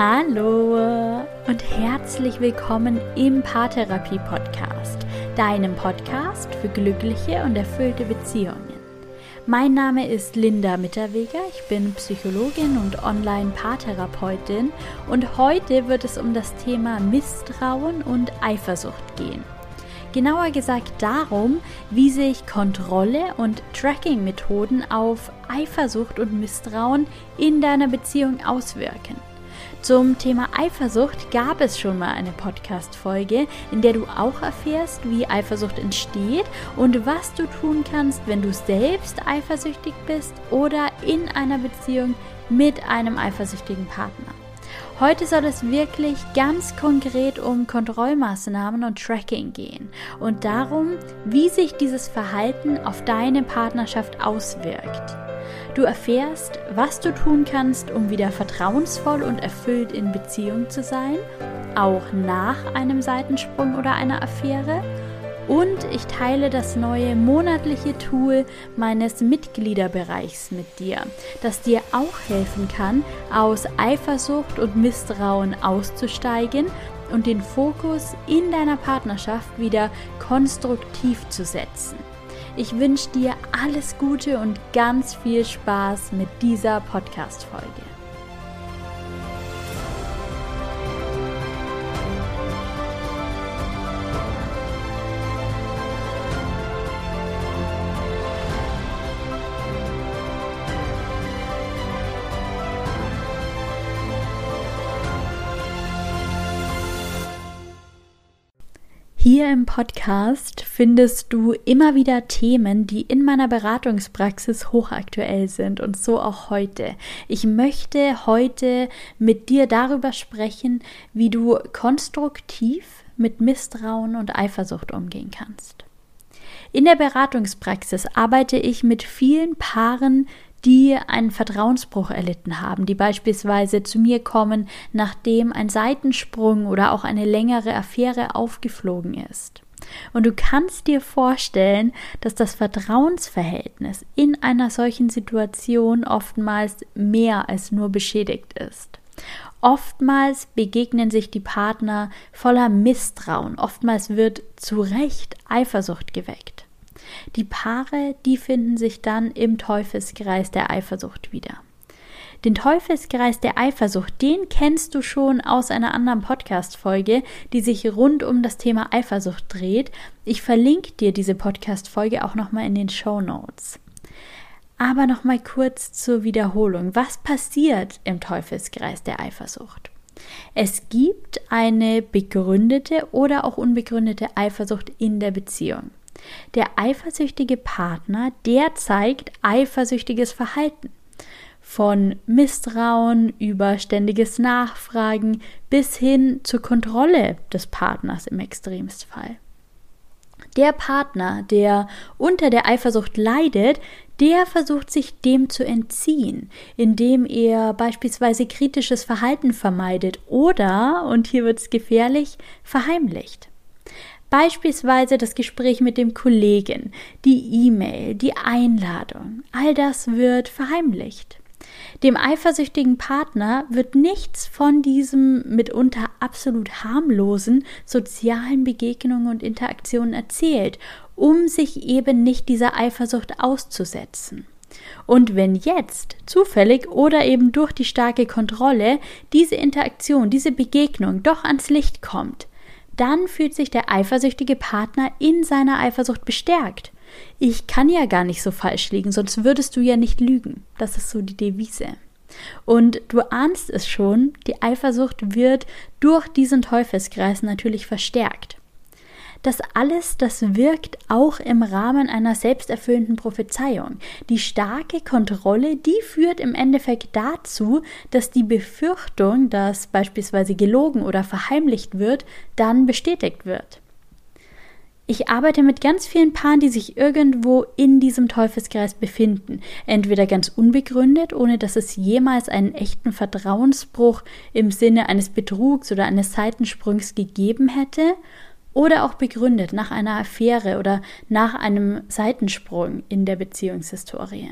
Hallo und herzlich willkommen im Paartherapie Podcast, deinem Podcast für glückliche und erfüllte Beziehungen. Mein Name ist Linda Mitterweger, ich bin Psychologin und Online-Paartherapeutin und heute wird es um das Thema Misstrauen und Eifersucht gehen. Genauer gesagt darum, wie sich Kontrolle und Tracking-Methoden auf Eifersucht und Misstrauen in deiner Beziehung auswirken. Zum Thema Eifersucht gab es schon mal eine Podcast-Folge, in der du auch erfährst, wie Eifersucht entsteht und was du tun kannst, wenn du selbst eifersüchtig bist oder in einer Beziehung mit einem eifersüchtigen Partner. Heute soll es wirklich ganz konkret um Kontrollmaßnahmen und Tracking gehen und darum, wie sich dieses Verhalten auf deine Partnerschaft auswirkt. Du erfährst, was du tun kannst, um wieder vertrauensvoll und erfüllt in Beziehung zu sein, auch nach einem Seitensprung oder einer Affäre. Und ich teile das neue monatliche Tool meines Mitgliederbereichs mit dir, das dir auch helfen kann, aus Eifersucht und Misstrauen auszusteigen und den Fokus in deiner Partnerschaft wieder konstruktiv zu setzen. Ich wünsche dir alles Gute und ganz viel Spaß mit dieser Podcast-Folge. Hier im Podcast findest du immer wieder Themen, die in meiner Beratungspraxis hochaktuell sind und so auch heute. Ich möchte heute mit dir darüber sprechen, wie du konstruktiv mit Misstrauen und Eifersucht umgehen kannst. In der Beratungspraxis arbeite ich mit vielen Paaren, die einen Vertrauensbruch erlitten haben, die beispielsweise zu mir kommen, nachdem ein Seitensprung oder auch eine längere Affäre aufgeflogen ist. Und du kannst dir vorstellen, dass das Vertrauensverhältnis in einer solchen Situation oftmals mehr als nur beschädigt ist. Oftmals begegnen sich die Partner voller Misstrauen, oftmals wird zu Recht Eifersucht geweckt. Die Paare, die finden sich dann im Teufelskreis der Eifersucht wieder. Den Teufelskreis der Eifersucht, den kennst du schon aus einer anderen Podcast-Folge, die sich rund um das Thema Eifersucht dreht. Ich verlinke dir diese Podcast-Folge auch nochmal in den Show Notes. Aber nochmal kurz zur Wiederholung. Was passiert im Teufelskreis der Eifersucht? Es gibt eine begründete oder auch unbegründete Eifersucht in der Beziehung. Der eifersüchtige Partner, der zeigt eifersüchtiges Verhalten. Von Misstrauen über ständiges Nachfragen bis hin zur Kontrolle des Partners im Extremstfall. Der Partner, der unter der Eifersucht leidet, der versucht sich dem zu entziehen, indem er beispielsweise kritisches Verhalten vermeidet oder, und hier wird es gefährlich, verheimlicht. Beispielsweise das Gespräch mit dem Kollegen, die E-Mail, die Einladung, all das wird verheimlicht. Dem eifersüchtigen Partner wird nichts von diesem mitunter absolut harmlosen sozialen Begegnungen und Interaktionen erzählt, um sich eben nicht dieser Eifersucht auszusetzen. Und wenn jetzt zufällig oder eben durch die starke Kontrolle diese Interaktion, diese Begegnung doch ans Licht kommt, dann fühlt sich der eifersüchtige Partner in seiner Eifersucht bestärkt. Ich kann ja gar nicht so falsch liegen, sonst würdest du ja nicht lügen. Das ist so die Devise. Und du ahnst es schon, die Eifersucht wird durch diesen Teufelskreis natürlich verstärkt. Das alles, das wirkt auch im Rahmen einer selbsterfüllenden Prophezeiung. Die starke Kontrolle, die führt im Endeffekt dazu, dass die Befürchtung, dass beispielsweise gelogen oder verheimlicht wird, dann bestätigt wird. Ich arbeite mit ganz vielen Paaren, die sich irgendwo in diesem Teufelskreis befinden. Entweder ganz unbegründet, ohne dass es jemals einen echten Vertrauensbruch im Sinne eines Betrugs oder eines Seitensprungs gegeben hätte, oder auch begründet nach einer Affäre oder nach einem Seitensprung in der Beziehungshistorie.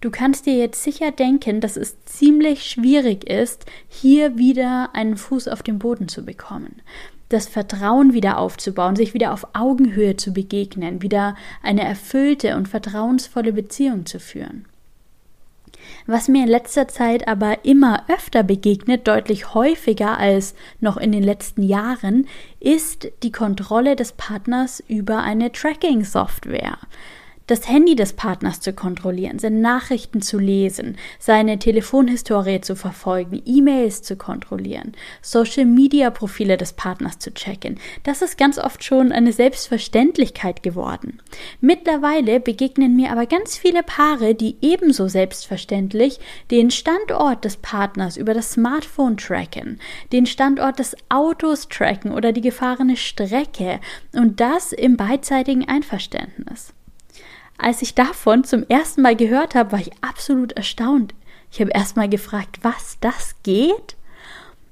Du kannst dir jetzt sicher denken, dass es ziemlich schwierig ist, hier wieder einen Fuß auf den Boden zu bekommen. Das Vertrauen wieder aufzubauen, sich wieder auf Augenhöhe zu begegnen, wieder eine erfüllte und vertrauensvolle Beziehung zu führen. Was mir in letzter Zeit aber immer öfter begegnet, deutlich häufiger als noch in den letzten Jahren, ist die Kontrolle des Partners über eine Tracking-Software das Handy des Partners zu kontrollieren, seine Nachrichten zu lesen, seine Telefonhistorie zu verfolgen, E-Mails zu kontrollieren, Social-Media-Profile des Partners zu checken. Das ist ganz oft schon eine Selbstverständlichkeit geworden. Mittlerweile begegnen mir aber ganz viele Paare, die ebenso selbstverständlich den Standort des Partners über das Smartphone tracken, den Standort des Autos tracken oder die gefahrene Strecke und das im beidseitigen Einverständnis. Als ich davon zum ersten Mal gehört habe, war ich absolut erstaunt. Ich habe erst mal gefragt, was das geht?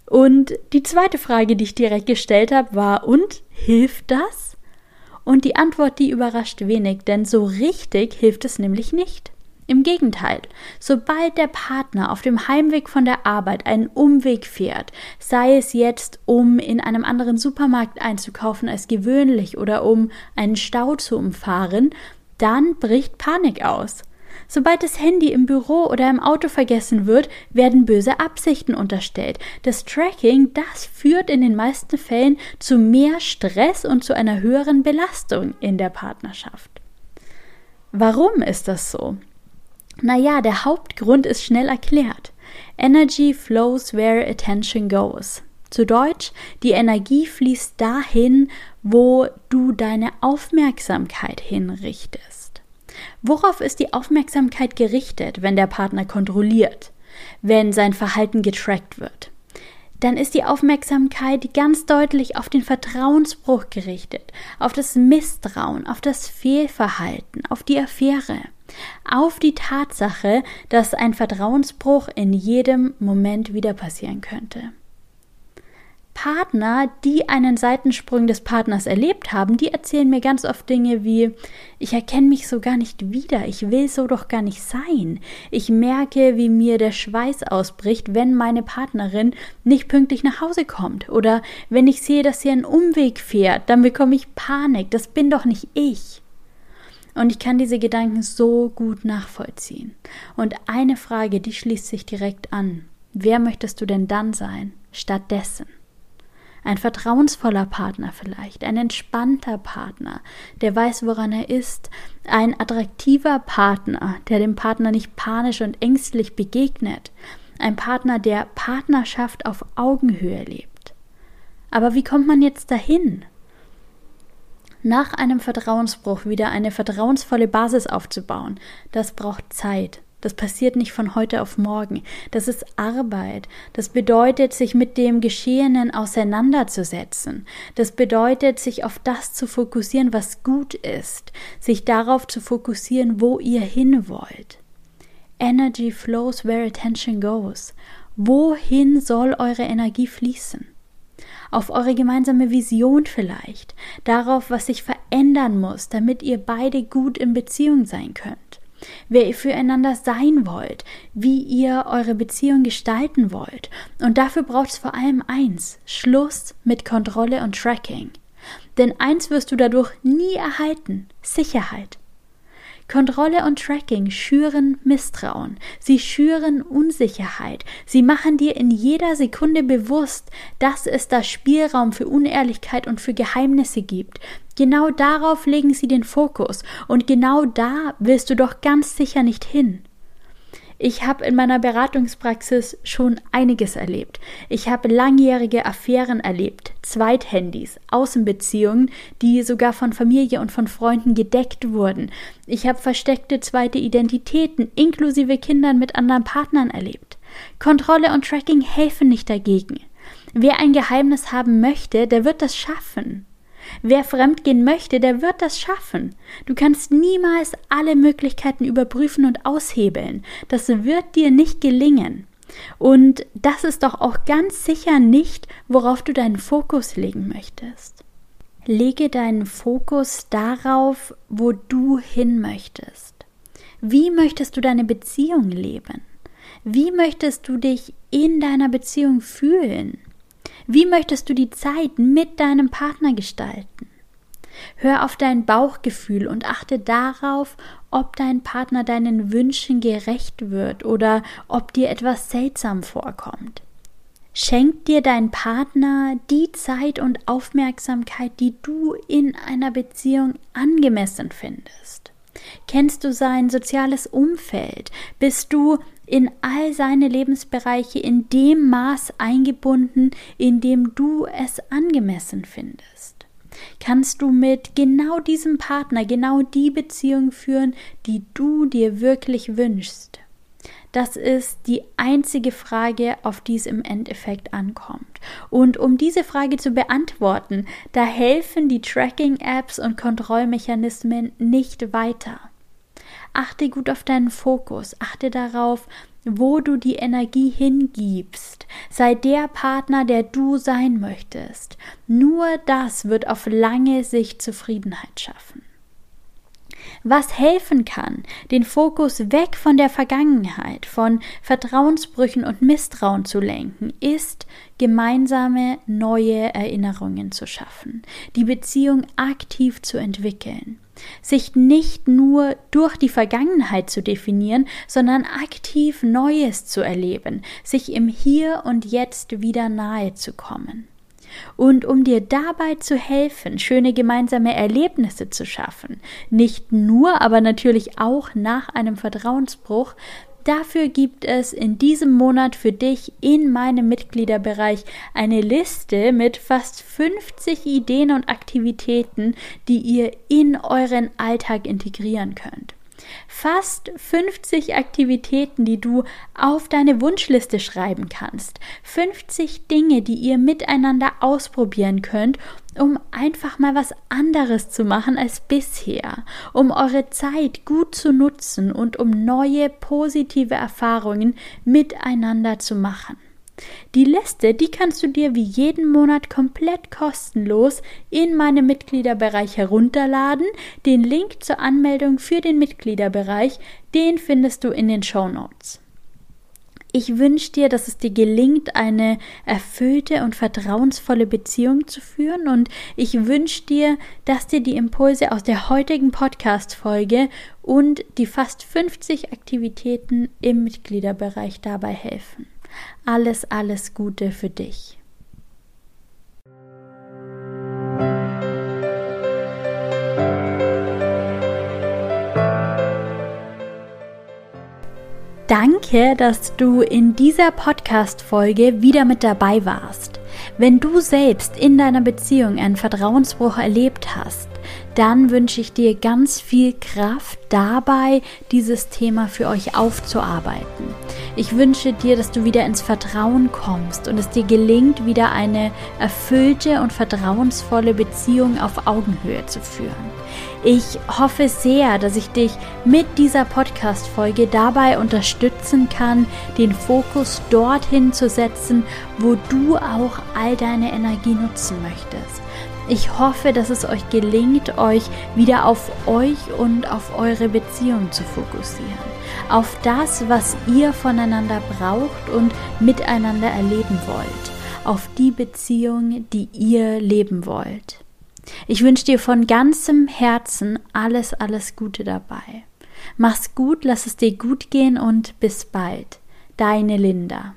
Und die zweite Frage, die ich direkt gestellt habe, war, und hilft das? Und die Antwort, die überrascht wenig, denn so richtig hilft es nämlich nicht. Im Gegenteil, sobald der Partner auf dem Heimweg von der Arbeit einen Umweg fährt, sei es jetzt, um in einem anderen Supermarkt einzukaufen als gewöhnlich oder um einen Stau zu umfahren, dann bricht Panik aus. Sobald das Handy im Büro oder im Auto vergessen wird, werden böse Absichten unterstellt. Das Tracking, das führt in den meisten Fällen zu mehr Stress und zu einer höheren Belastung in der Partnerschaft. Warum ist das so? Naja, der Hauptgrund ist schnell erklärt. Energy flows where attention goes. Zu Deutsch, die Energie fließt dahin, wo du deine Aufmerksamkeit hinrichtest. Worauf ist die Aufmerksamkeit gerichtet, wenn der Partner kontrolliert, wenn sein Verhalten getrackt wird? Dann ist die Aufmerksamkeit ganz deutlich auf den Vertrauensbruch gerichtet, auf das Misstrauen, auf das Fehlverhalten, auf die Affäre, auf die Tatsache, dass ein Vertrauensbruch in jedem Moment wieder passieren könnte. Partner, die einen Seitensprung des Partners erlebt haben, die erzählen mir ganz oft Dinge wie ich erkenne mich so gar nicht wieder, ich will so doch gar nicht sein. Ich merke, wie mir der Schweiß ausbricht, wenn meine Partnerin nicht pünktlich nach Hause kommt oder wenn ich sehe, dass sie einen Umweg fährt, dann bekomme ich Panik, das bin doch nicht ich. Und ich kann diese Gedanken so gut nachvollziehen. Und eine Frage, die schließt sich direkt an. Wer möchtest du denn dann sein, stattdessen? Ein vertrauensvoller Partner vielleicht, ein entspannter Partner, der weiß, woran er ist, ein attraktiver Partner, der dem Partner nicht panisch und ängstlich begegnet, ein Partner, der Partnerschaft auf Augenhöhe lebt. Aber wie kommt man jetzt dahin? Nach einem Vertrauensbruch wieder eine vertrauensvolle Basis aufzubauen, das braucht Zeit, das passiert nicht von heute auf morgen. Das ist Arbeit. Das bedeutet, sich mit dem Geschehenen auseinanderzusetzen. Das bedeutet, sich auf das zu fokussieren, was gut ist. Sich darauf zu fokussieren, wo ihr hin wollt. Energy flows where attention goes. Wohin soll eure Energie fließen? Auf eure gemeinsame Vision vielleicht, darauf, was sich verändern muss, damit ihr beide gut in Beziehung sein könnt wer ihr füreinander sein wollt, wie ihr eure Beziehung gestalten wollt. Und dafür braucht es vor allem eins, Schluss mit Kontrolle und Tracking. Denn eins wirst du dadurch nie erhalten, Sicherheit. Kontrolle und Tracking schüren Misstrauen, sie schüren Unsicherheit, sie machen dir in jeder Sekunde bewusst, dass es da Spielraum für Unehrlichkeit und für Geheimnisse gibt. Genau darauf legen sie den Fokus und genau da willst du doch ganz sicher nicht hin. Ich habe in meiner Beratungspraxis schon einiges erlebt. Ich habe langjährige Affären erlebt, Zweithandys, Außenbeziehungen, die sogar von Familie und von Freunden gedeckt wurden. Ich habe versteckte zweite Identitäten inklusive Kindern mit anderen Partnern erlebt. Kontrolle und Tracking helfen nicht dagegen. Wer ein Geheimnis haben möchte, der wird das schaffen. Wer fremdgehen möchte, der wird das schaffen. Du kannst niemals alle Möglichkeiten überprüfen und aushebeln. Das wird dir nicht gelingen. Und das ist doch auch ganz sicher nicht, worauf du deinen Fokus legen möchtest. Lege deinen Fokus darauf, wo du hin möchtest. Wie möchtest du deine Beziehung leben? Wie möchtest du dich in deiner Beziehung fühlen? Wie möchtest du die Zeit mit deinem Partner gestalten? Hör auf dein Bauchgefühl und achte darauf, ob dein Partner deinen Wünschen gerecht wird oder ob dir etwas seltsam vorkommt. Schenkt dir dein Partner die Zeit und Aufmerksamkeit, die du in einer Beziehung angemessen findest? Kennst du sein soziales Umfeld? Bist du in all seine Lebensbereiche in dem Maß eingebunden, in dem du es angemessen findest? Kannst du mit genau diesem Partner genau die Beziehung führen, die du dir wirklich wünschst? Das ist die einzige Frage, auf die es im Endeffekt ankommt. Und um diese Frage zu beantworten, da helfen die Tracking-Apps und Kontrollmechanismen nicht weiter. Achte gut auf deinen Fokus, achte darauf, wo du die Energie hingibst. Sei der Partner, der du sein möchtest. Nur das wird auf lange Sicht Zufriedenheit schaffen. Was helfen kann, den Fokus weg von der Vergangenheit, von Vertrauensbrüchen und Misstrauen zu lenken, ist gemeinsame neue Erinnerungen zu schaffen, die Beziehung aktiv zu entwickeln sich nicht nur durch die Vergangenheit zu definieren, sondern aktiv Neues zu erleben, sich im Hier und Jetzt wieder nahe zu kommen. Und um dir dabei zu helfen, schöne gemeinsame Erlebnisse zu schaffen, nicht nur, aber natürlich auch nach einem Vertrauensbruch, Dafür gibt es in diesem Monat für dich in meinem Mitgliederbereich eine Liste mit fast 50 Ideen und Aktivitäten, die ihr in euren Alltag integrieren könnt. Fast 50 Aktivitäten, die du auf deine Wunschliste schreiben kannst. 50 Dinge, die ihr miteinander ausprobieren könnt, um einfach mal was anderes zu machen als bisher, um eure Zeit gut zu nutzen und um neue positive Erfahrungen miteinander zu machen. Die Liste, die kannst du dir wie jeden Monat komplett kostenlos in meinem Mitgliederbereich herunterladen. Den Link zur Anmeldung für den Mitgliederbereich, den findest du in den Show Notes. Ich wünsche dir, dass es dir gelingt, eine erfüllte und vertrauensvolle Beziehung zu führen und ich wünsche dir, dass dir die Impulse aus der heutigen Podcast-Folge und die fast 50 Aktivitäten im Mitgliederbereich dabei helfen. Alles, alles Gute für dich. Danke, dass du in dieser Podcast-Folge wieder mit dabei warst. Wenn du selbst in deiner Beziehung einen Vertrauensbruch erlebt hast, dann wünsche ich dir ganz viel Kraft dabei, dieses Thema für euch aufzuarbeiten. Ich wünsche dir, dass du wieder ins Vertrauen kommst und es dir gelingt, wieder eine erfüllte und vertrauensvolle Beziehung auf Augenhöhe zu führen. Ich hoffe sehr, dass ich dich mit dieser Podcast-Folge dabei unterstützen kann, den Fokus dorthin zu setzen, wo du auch all deine Energie nutzen möchtest. Ich hoffe, dass es euch gelingt, euch wieder auf euch und auf eure Beziehung zu fokussieren. Auf das, was ihr voneinander braucht und miteinander erleben wollt. Auf die Beziehung, die ihr leben wollt. Ich wünsche dir von ganzem Herzen alles, alles Gute dabei. Mach's gut, lass es dir gut gehen und bis bald. Deine Linda.